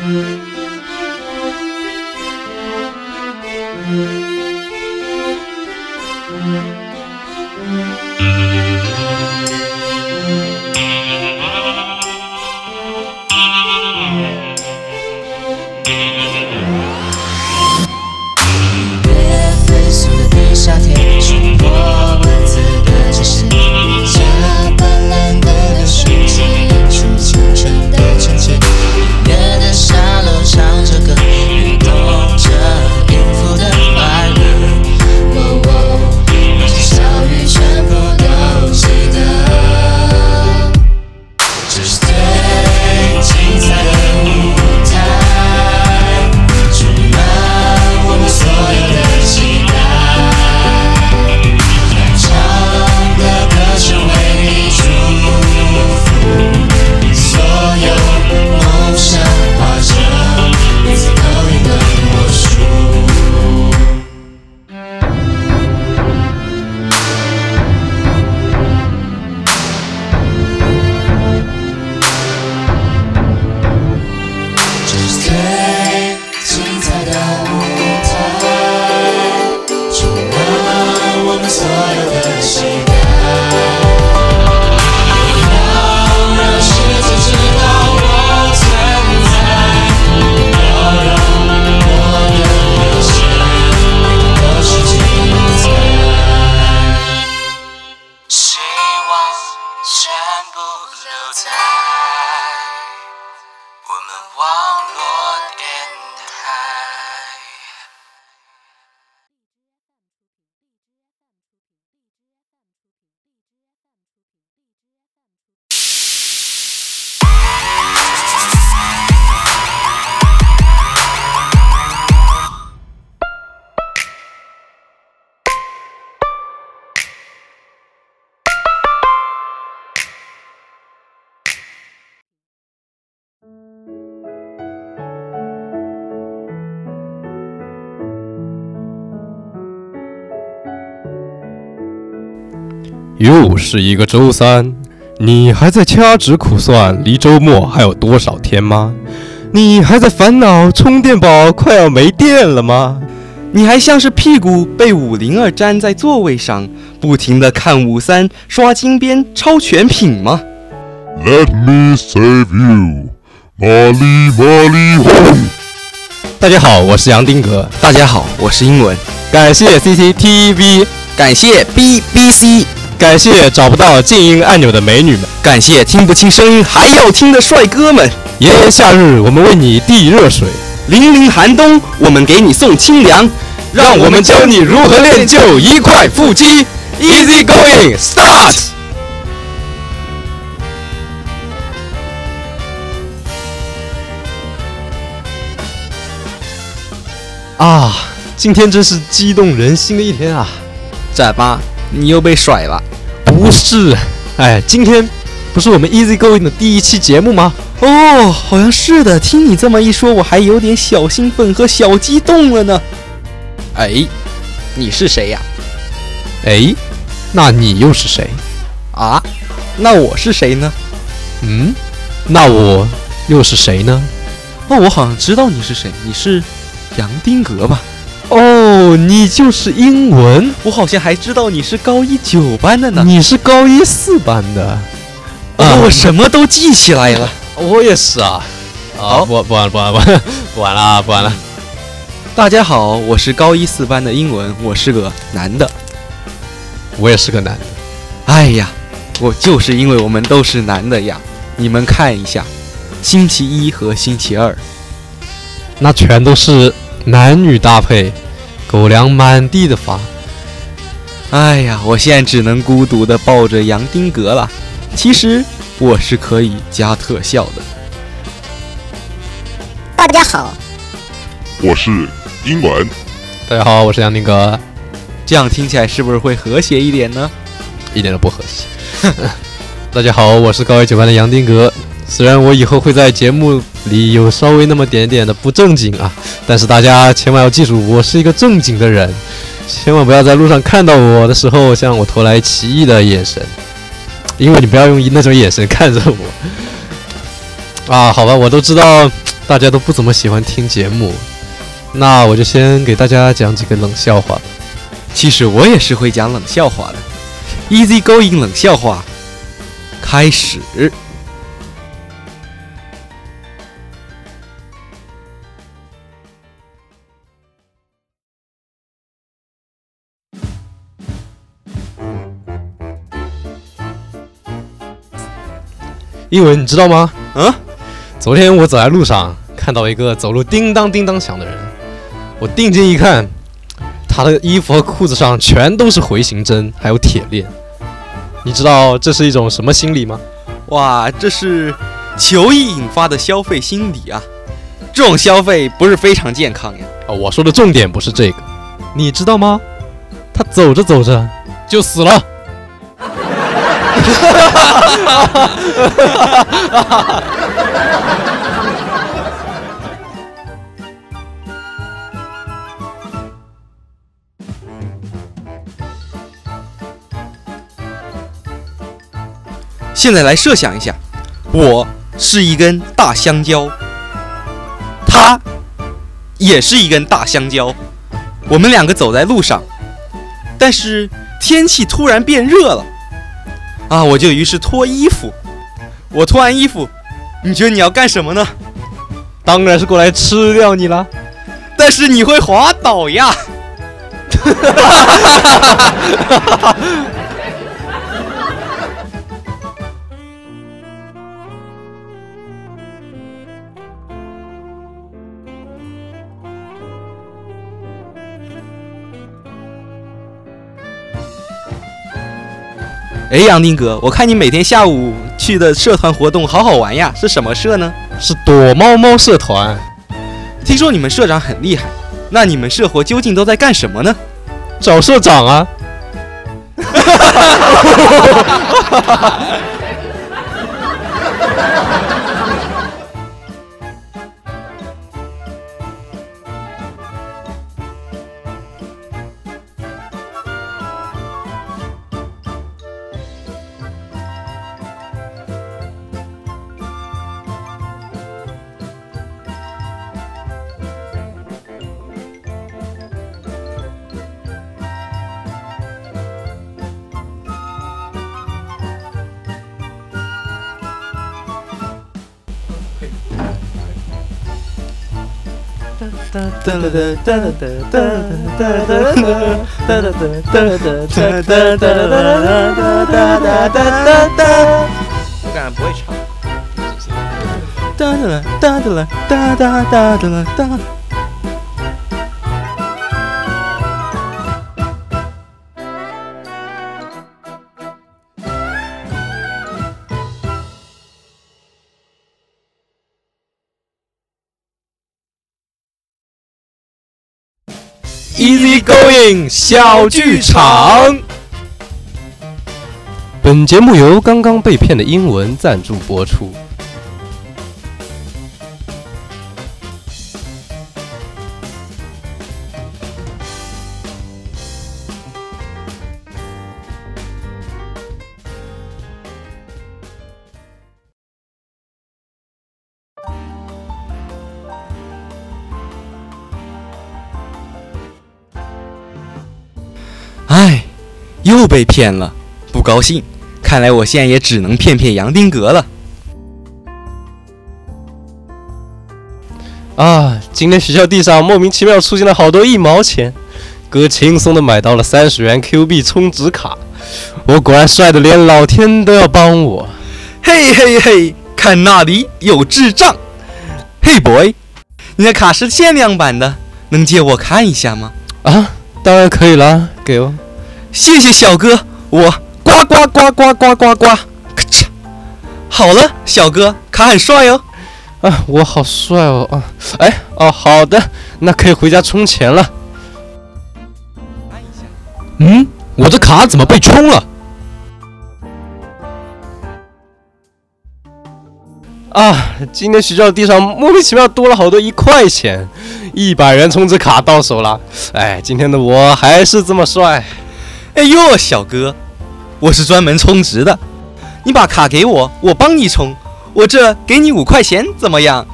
thank you. 又是一个周三，你还在掐指苦算离周末还有多少天吗？你还在烦恼充电宝快要没电了吗？你还像是屁股被五零二粘在座位上，不停的看五三、刷金边、抄全品吗？Let me save you，玛丽玛丽红。大家好，我是杨丁格。大家好，我是英文。感谢 CCTV，感谢 BBC。感谢找不到静音按钮的美女们，感谢听不清声音还要听的帅哥们。炎炎夏日，我们为你递热水；凛凛寒冬，我们给你送清凉。让我们教你如何练就一块腹肌。Easy going, start！啊，今天真是激动人心的一天啊！在吧？你又被甩了？不是，哎，今天不是我们 Easy Going 的第一期节目吗？哦，好像是的。听你这么一说，我还有点小兴奋和小激动了呢。哎，你是谁呀？哎，那你又是谁？啊，那我是谁呢？嗯，那我又是谁呢？哦，我好像知道你是谁，你是杨丁格吧？哦，你就是英文，我好像还知道你是高一九班的呢。你是高一四班的，啊，我什么都记起来了。我也是啊。好，不不玩不玩不 不玩了不玩了。大家好，我是高一四班的英文，我是个男的。我也是个男的。哎呀，我就是因为我们都是男的呀。你们看一下，星期一和星期二，那全都是。男女搭配，狗粮满地的发。哎呀，我现在只能孤独的抱着杨丁格了。其实我是可以加特效的。大家好，我是英文。大家好，我是杨丁格。这样听起来是不是会和谐一点呢？一点都不和谐。大家好，我是高一九班的杨丁格。虽然我以后会在节目里有稍微那么点点的不正经啊，但是大家千万要记住，我是一个正经的人，千万不要在路上看到我的时候向我投来奇异的眼神，因为你不要用那种眼神看着我。啊，好吧，我都知道大家都不怎么喜欢听节目，那我就先给大家讲几个冷笑话吧。其实我也是会讲冷笑话的。Easy going 冷笑话，开始。英文你知道吗？嗯，昨天我走在路上，看到一个走路叮当叮当响的人，我定睛一看，他的衣服和裤子上全都是回形针，还有铁链。你知道这是一种什么心理吗？哇，这是求异引发的消费心理啊！这种消费不是非常健康呀。啊，我说的重点不是这个，你知道吗？他走着走着就死了。现在来设想一下，我是一根大香蕉，他也是一根大香蕉，我们两个走在路上，但是天气突然变热了。啊！我就于是脱衣服，我脱完衣服，你觉得你要干什么呢？当然是过来吃掉你了，但是你会滑倒呀！哎，杨丁哥，我看你每天下午去的社团活动好好玩呀，是什么社呢？是躲猫猫社团。听说你们社长很厉害，那你们社活究竟都在干什么呢？找社长啊！我感觉不会唱。小剧场。本节目由刚刚被骗的英文赞助播出。又被骗了，不高兴。看来我现在也只能骗骗杨丁格了。啊，今天学校地上莫名其妙出现了好多一毛钱，哥轻松的买到了三十元 Q 币充值卡。我果然帅的连老天都要帮我。嘿嘿嘿，看那里有智障！嘿，boy，你的卡是限量版的，能借我看一下吗？啊，当然可以啦，给我。谢谢小哥，我呱呱呱呱呱呱呱，咔嚓！好了，小哥，卡很帅哦。啊，我好帅哦！啊，哎，哦，好的，那可以回家充钱了。嗯，我的卡怎么被充了？啊，今天学校地上莫名其妙多了好多一块钱，一百元充值卡到手了。哎，今天的我还是这么帅。哎呦，小哥，我是专门充值的，你把卡给我，我帮你充，我这给你五块钱，怎么样？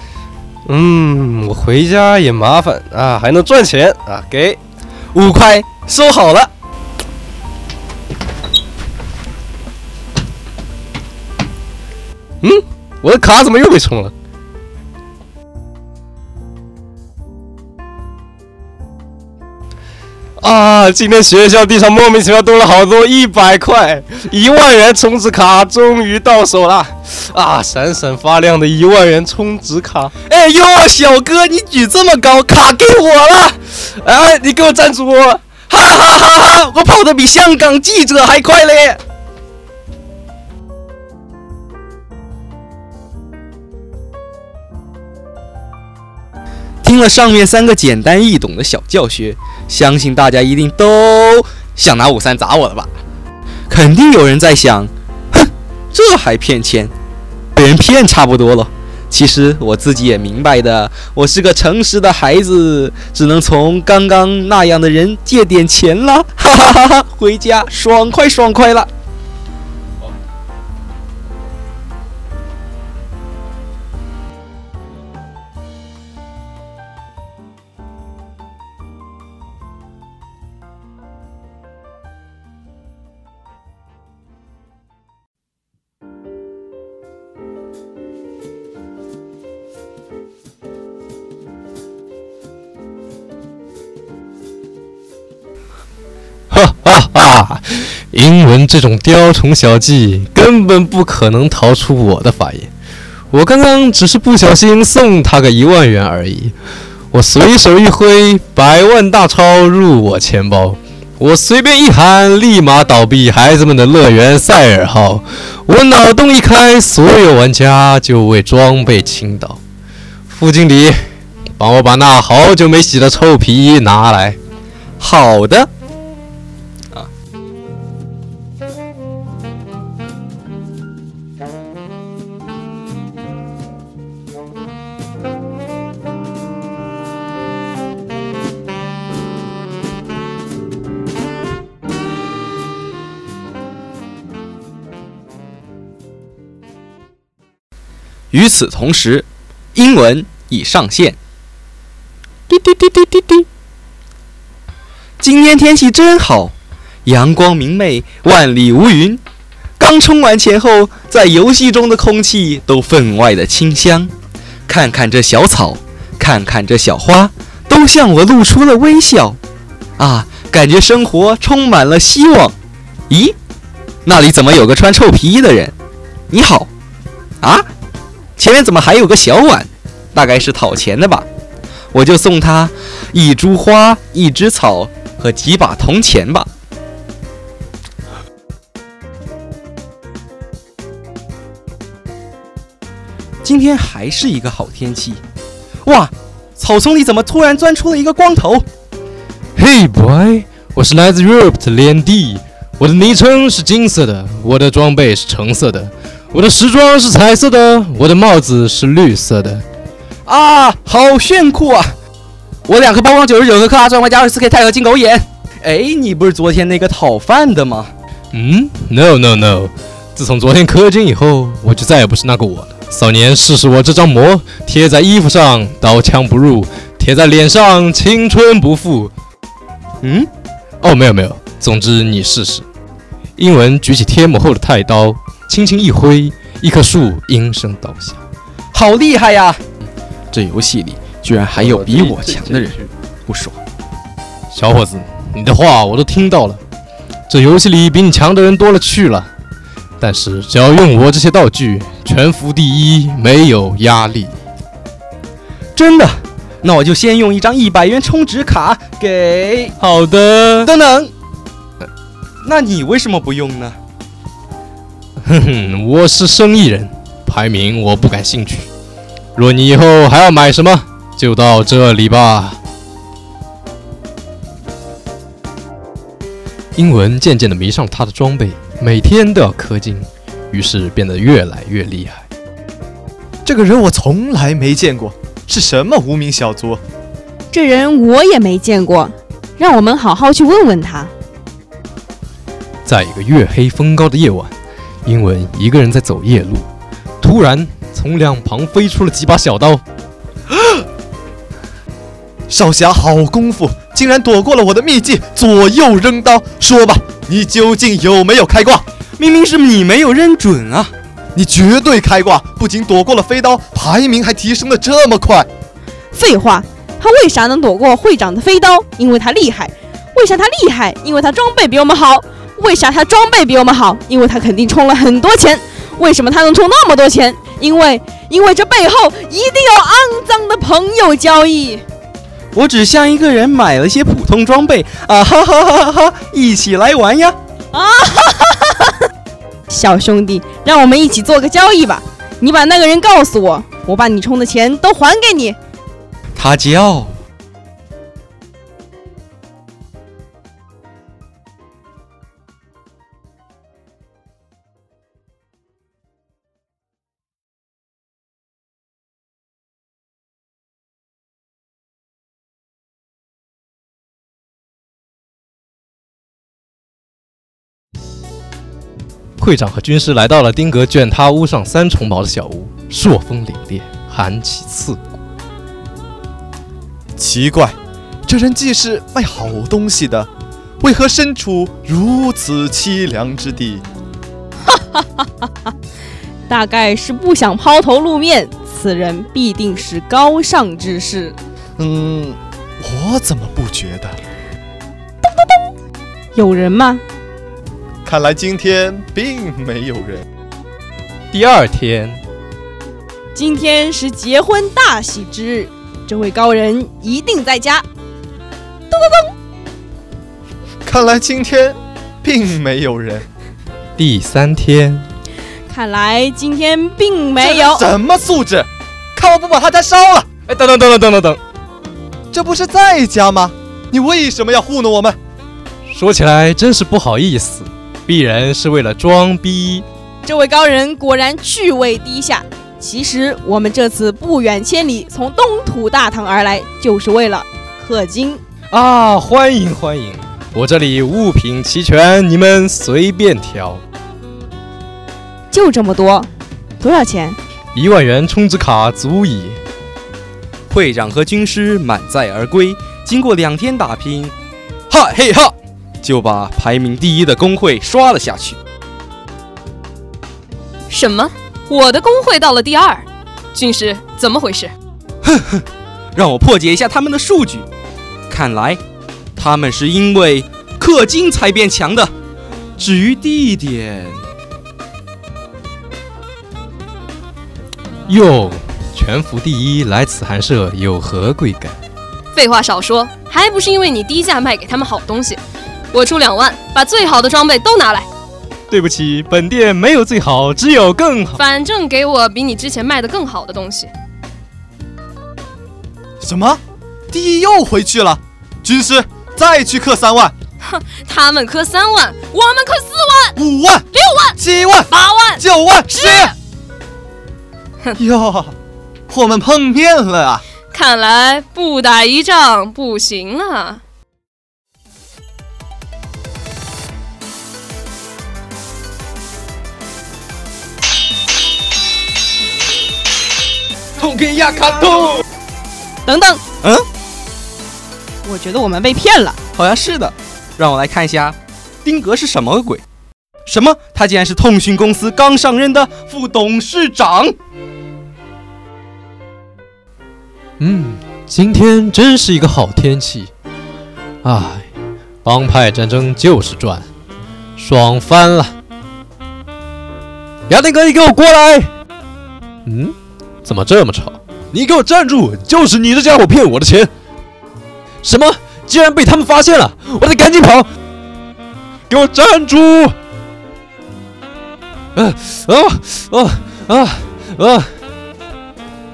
嗯，我回家也麻烦啊，还能赚钱啊，给五块，收好了。嗯，我的卡怎么又被充了？啊！今天学校地上莫名其妙多了好多一百块，一万元充值卡终于到手了！啊，闪闪发亮的一万元充值卡！哎呦，小哥，你举这么高，卡给我了！哎，你给我站住！哈哈哈哈！我跑得比香港记者还快嘞！听了上面三个简单易懂的小教学，相信大家一定都想拿五三砸我了吧？肯定有人在想，哼，这还骗钱？被人骗差不多了。其实我自己也明白的，我是个诚实的孩子，只能从刚刚那样的人借点钱了。哈哈哈哈！回家爽快爽快了。哈哈哈！英文这种雕虫小技根本不可能逃出我的法眼。我刚刚只是不小心送他个一万元而已。我随手一挥，百万大钞入我钱包。我随便一喊，立马倒闭孩子们的乐园赛尔号。我脑洞一开，所有玩家就为装备倾倒。副经理，帮我把那好久没洗的臭皮衣拿来。好的。与此同时，英文已上线。滴滴滴滴滴滴。今天天气真好，阳光明媚，万里无云。刚充完钱后，在游戏中的空气都分外的清香。看看这小草，看看这小花，都向我露出了微笑。啊，感觉生活充满了希望。咦，那里怎么有个穿臭皮衣的人？你好，啊？前面怎么还有个小碗？大概是讨钱的吧。我就送他一株花、一枝草和几把铜钱吧。今天还是一个好天气。哇，草丛里怎么突然钻出了一个光头？Hey boy，我是来自 Europe 的 Landy，，我的昵称是金色的，我的装备是橙色的。我的时装是彩色的，我的帽子是绿色的，啊，好炫酷啊！我两颗曝光九十九颗克拉钻外加二十四 K 钛合金狗眼。哎，你不是昨天那个讨饭的吗？嗯，No No No，自从昨天氪金以后，我就再也不是那个我了。少年，试试我这张膜，贴在衣服上刀枪不入，贴在脸上青春不复。嗯，哦，没有没有，总之你试试。英文举起贴膜后的太刀。轻轻一挥，一棵树应声倒下。好厉害呀！这游戏里居然还有比我强的人，不爽。小伙子，你的话我都听到了。这游戏里比你强的人多了去了，但是只要用我这些道具，全服第一，没有压力。真的？那我就先用一张一百元充值卡给。好的。等等，那你为什么不用呢？哼哼，我是生意人，排名我不感兴趣。若你以后还要买什么，就到这里吧。英文渐渐的迷上他的装备，每天都要氪金，于是变得越来越厉害。这个人我从来没见过，是什么无名小卒？这人我也没见过，让我们好好去问问他。在一个月黑风高的夜晚。英文一个人在走夜路，突然从两旁飞出了几把小刀。少侠好功夫，竟然躲过了我的秘技左右扔刀。说吧，你究竟有没有开挂？明明是你没有认准啊！你绝对开挂，不仅躲过了飞刀，排名还提升的这么快。废话，他为啥能躲过会长的飞刀？因为他厉害。为啥他厉害？因为他装备比我们好。为啥他装备比我们好？因为他肯定充了很多钱。为什么他能充那么多钱？因为，因为这背后一定有肮脏的朋友交易。我只向一个人买了些普通装备啊哈哈哈哈！一起来玩呀！啊哈哈哈哈！小兄弟，让我们一起做个交易吧。你把那个人告诉我，我把你充的钱都还给你。他叫。会长和军师来到了丁格卷他屋上三重茅的小屋，朔风凛冽，寒气刺骨。奇怪，这人既是卖好东西的，为何身处如此凄凉之地？哈哈哈哈哈！大概是不想抛头露面，此人必定是高尚之士。嗯，我怎么不觉得？有人吗？看来今天并没有人。第二天，今天是结婚大喜之日，这位高人一定在家。咚咚咚！看来今天并没有人。第三天，看来今天并没有。什么素质？看我不把他家烧了！哎，等等等等等等等，这不是在家吗？你为什么要糊弄我们？说起来真是不好意思。鄙人是为了装逼。这位高人果然趣味低下。其实我们这次不远千里从东土大唐而来，就是为了氪金啊！欢迎欢迎，我这里物品齐全，你们随便挑。就这么多，多少钱？一万元充值卡足矣。会长和军师满载而归，经过两天打拼，哈嘿哈。就把排名第一的工会刷了下去。什么？我的工会到了第二？军师，怎么回事？哼哼，让我破解一下他们的数据。看来他们是因为氪金才变强的。至于地点，哟，全服第一来此寒舍有何贵干？废话少说，还不是因为你低价卖给他们好东西。我出两万，把最好的装备都拿来。对不起，本店没有最好，只有更好。反正给我比你之前卖的更好的东西。什么？第一又回去了？军师，再去氪三万。哼，他们氪三万，我们氪四万、五万、六万、七万、八万、九万、十。哟，我们碰面了啊！看来不打一仗不行啊。痛给亚卡痛！等等，嗯，我觉得我们被骗了。好像是的，让我来看一下，丁格是什么鬼？什么？他竟然是通讯公司刚上任的副董事长？嗯，今天真是一个好天气。唉，帮派战争就是赚，爽翻了。雅典哥，你给我过来！嗯。怎么这么吵？你给我站住！就是你这家伙骗我的钱！什么？竟然被他们发现了！我得赶紧跑！给我站住！啊啊啊啊啊！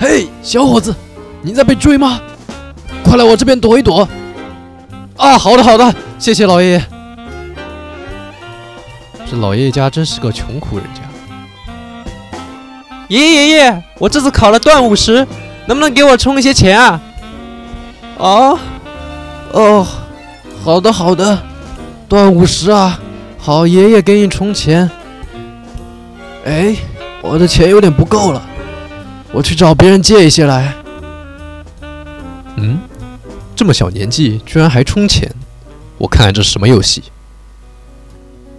嘿，小伙子，你在被追吗？快来我这边躲一躲！啊，好的好的，谢谢老爷爷。这老爷爷家真是个穷苦人家。爷爷爷爷，我这次考了段五十，能不能给我充一些钱啊？啊，哦，好的好的，段五十啊，好，爷爷给你充钱。哎，我的钱有点不够了，我去找别人借一些来。嗯，这么小年纪居然还充钱，我看看这是什么游戏？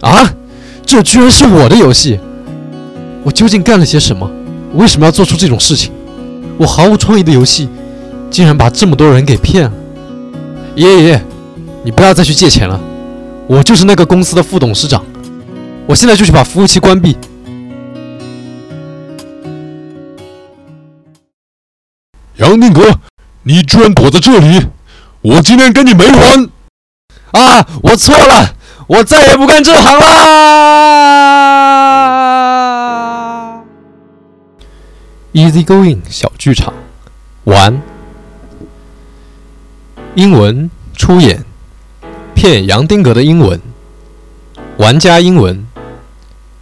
啊，这居然是我的游戏！我究竟干了些什么？为什么要做出这种事情？我毫无创意的游戏，竟然把这么多人给骗了！爷爷爷，你不要再去借钱了，我就是那个公司的副董事长，我现在就去把服务器关闭。杨定格，你居然躲在这里！我今天跟你没完！啊，我错了，我再也不干这行啦！Easy Going 小剧场，完。英文出演，骗杨丁格的英文，玩家英文，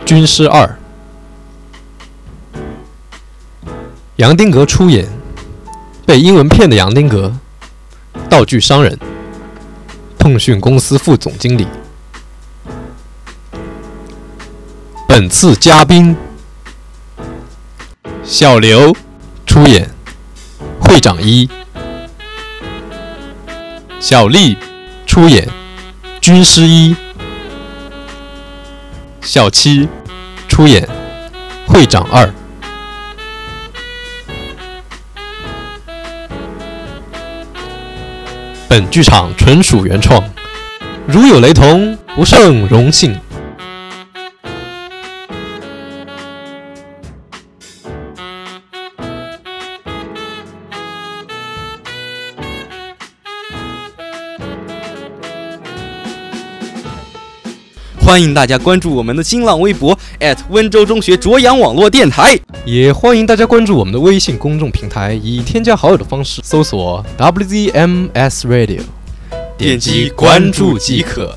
军师二。杨丁格出演，被英文骗的杨丁格，道具商人。通讯公司副总经理。本次嘉宾：小刘出演，会长一；小丽出演，军师一；小七出演，会长二。本剧场纯属原创，如有雷同，不胜荣幸。欢迎大家关注我们的新浪微博温州中学卓阳网络电台，也欢迎大家关注我们的微信公众平台，以添加好友的方式搜索 WZMS Radio，点击关注即可。